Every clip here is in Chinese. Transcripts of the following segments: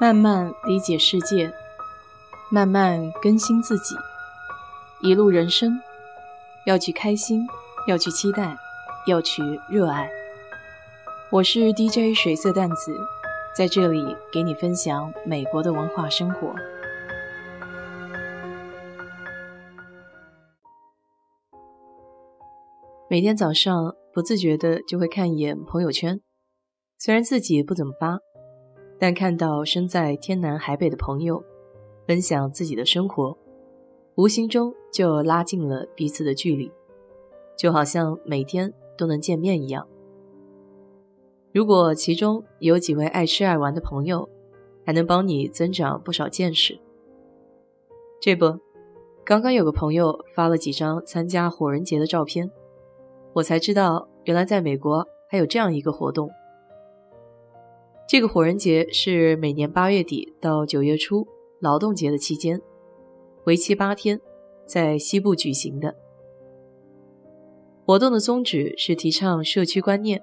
慢慢理解世界，慢慢更新自己。一路人生，要去开心，要去期待，要去热爱。我是 DJ 水色淡子，在这里给你分享美国的文化生活。每天早上不自觉的就会看一眼朋友圈，虽然自己不怎么发，但看到身在天南海北的朋友分享自己的生活，无形中就拉近了彼此的距离，就好像每天都能见面一样。如果其中有几位爱吃爱玩的朋友，还能帮你增长不少见识。这不，刚刚有个朋友发了几张参加火人节的照片。我才知道，原来在美国还有这样一个活动。这个火人节是每年八月底到九月初劳动节的期间，为期八天，在西部举行的。活动的宗旨是提倡社区观念、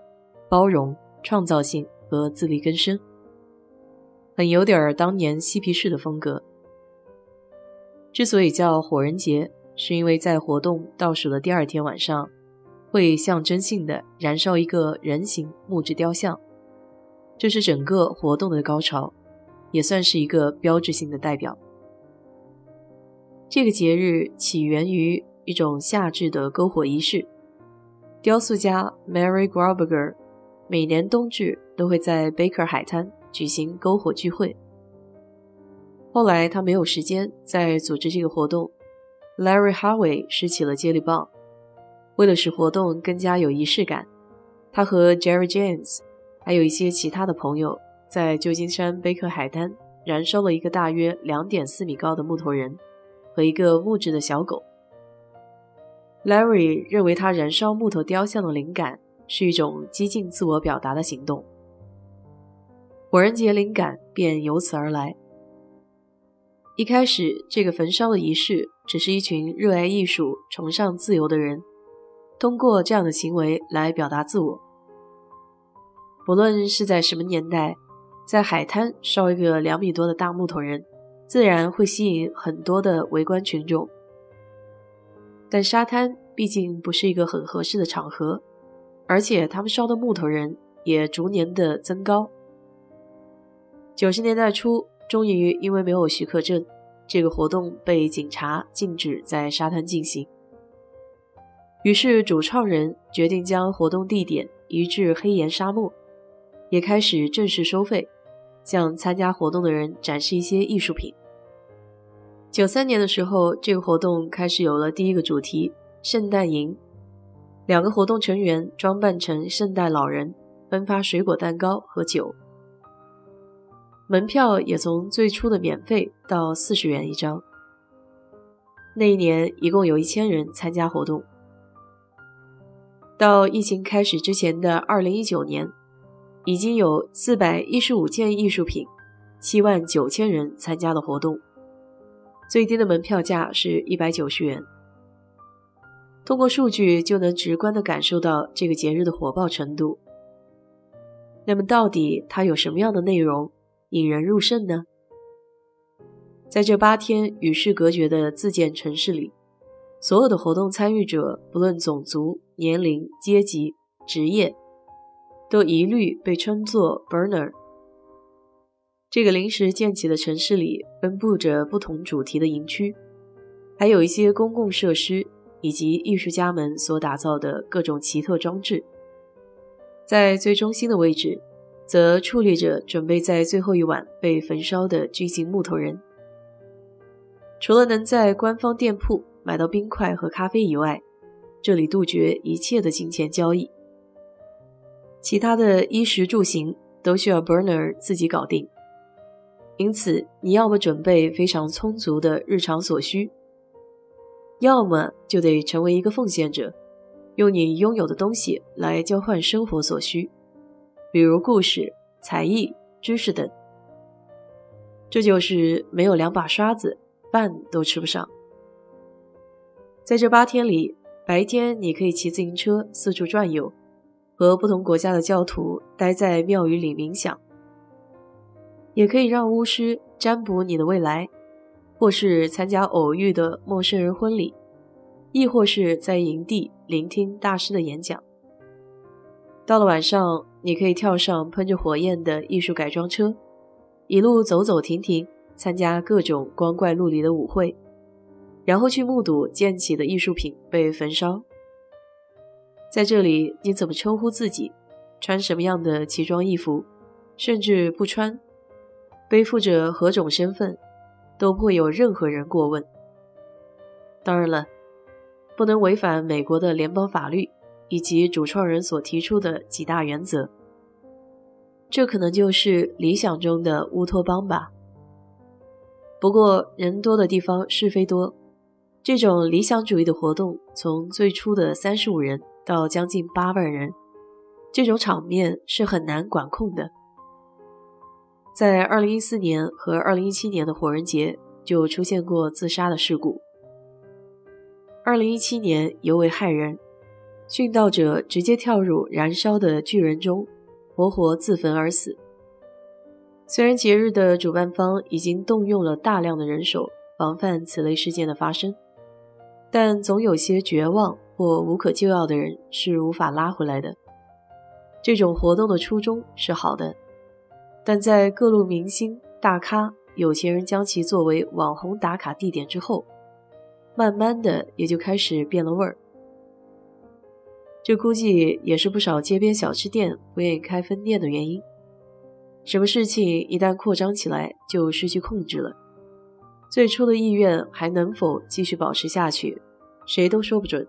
包容、创造性和自力更生，很有点儿当年嬉皮士的风格。之所以叫火人节，是因为在活动倒数的第二天晚上。会象征性的燃烧一个人形木质雕像，这是整个活动的高潮，也算是一个标志性的代表。这个节日起源于一种夏至的篝火仪式。雕塑家 Mary Grauberger 每年冬至都会在 Baker 海滩举行篝火聚会。后来他没有时间再组织这个活动，Larry Harvey 拾起了接力棒。为了使活动更加有仪式感，他和 Jerry James 还有一些其他的朋友在旧金山贝克海滩燃烧了一个大约两点四米高的木头人和一个木质的小狗。Larry 认为他燃烧木头雕像的灵感是一种激进自我表达的行动，火人节灵感便由此而来。一开始，这个焚烧的仪式只是一群热爱艺术、崇尚自由的人。通过这样的行为来表达自我。不论是在什么年代，在海滩烧一个两米多的大木头人，自然会吸引很多的围观群众。但沙滩毕竟不是一个很合适的场合，而且他们烧的木头人也逐年的增高。九十年代初，终于因为没有许可证，这个活动被警察禁止在沙滩进行。于是，主创人决定将活动地点移至黑岩沙漠，也开始正式收费，向参加活动的人展示一些艺术品。九三年的时候，这个活动开始有了第一个主题——圣诞营。两个活动成员装扮成圣诞老人，分发水果、蛋糕和酒。门票也从最初的免费到四十元一张。那一年，一共有一千人参加活动。到疫情开始之前的二零一九年，已经有四百一十五件艺术品，七万九千人参加了活动。最低的门票价是一百九十元。通过数据就能直观的感受到这个节日的火爆程度。那么，到底它有什么样的内容引人入胜呢？在这八天与世隔绝的自建城市里。所有的活动参与者，不论种族、年龄、阶级、职业，都一律被称作 Burner。这个临时建起的城市里，分布着不同主题的营区，还有一些公共设施以及艺术家们所打造的各种奇特装置。在最中心的位置，则矗立着准备在最后一晚被焚烧的巨型木头人。除了能在官方店铺，买到冰块和咖啡以外，这里杜绝一切的金钱交易。其他的衣食住行都需要 Burner 自己搞定，因此你要么准备非常充足的日常所需，要么就得成为一个奉献者，用你拥有的东西来交换生活所需，比如故事、才艺、知识等。这就是没有两把刷子，饭都吃不上。在这八天里，白天你可以骑自行车四处转悠，和不同国家的教徒待在庙宇里冥想；也可以让巫师占卜你的未来，或是参加偶遇的陌生人婚礼，亦或是在营地聆听大师的演讲。到了晚上，你可以跳上喷着火焰的艺术改装车，一路走走停停，参加各种光怪陆离的舞会，然后去目睹溅起的艺术品被焚烧。在这里，你怎么称呼自己？穿什么样的奇装异服？甚至不穿，背负着何种身份，都不会有任何人过问。当然了，不能违反美国的联邦法律以及主创人所提出的几大原则。这可能就是理想中的乌托邦吧。不过，人多的地方是非多，这种理想主义的活动，从最初的三十五人到将近八万人，这种场面是很难管控的。在二零一四年和二零一七年的火人节就出现过自杀的事故。二零一七年尤为骇人，殉道者直接跳入燃烧的巨人中，活活自焚而死。虽然节日的主办方已经动用了大量的人手防范此类事件的发生，但总有些绝望或无可救药的人是无法拉回来的。这种活动的初衷是好的。但在各路明星、大咖、有钱人将其作为网红打卡地点之后，慢慢的也就开始变了味儿。这估计也是不少街边小吃店不愿意开分店的原因。什么事情一旦扩张起来，就失去控制了。最初的意愿还能否继续保持下去，谁都说不准。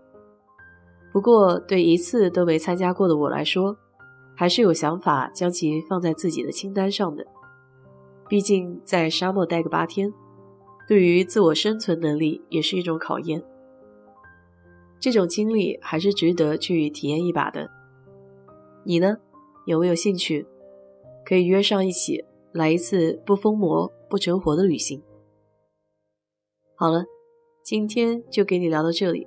不过对一次都没参加过的我来说，还是有想法将其放在自己的清单上的。毕竟在沙漠待个八天，对于自我生存能力也是一种考验。这种经历还是值得去体验一把的。你呢？有没有兴趣？可以约上一起来一次不疯魔不成活的旅行。好了，今天就给你聊到这里。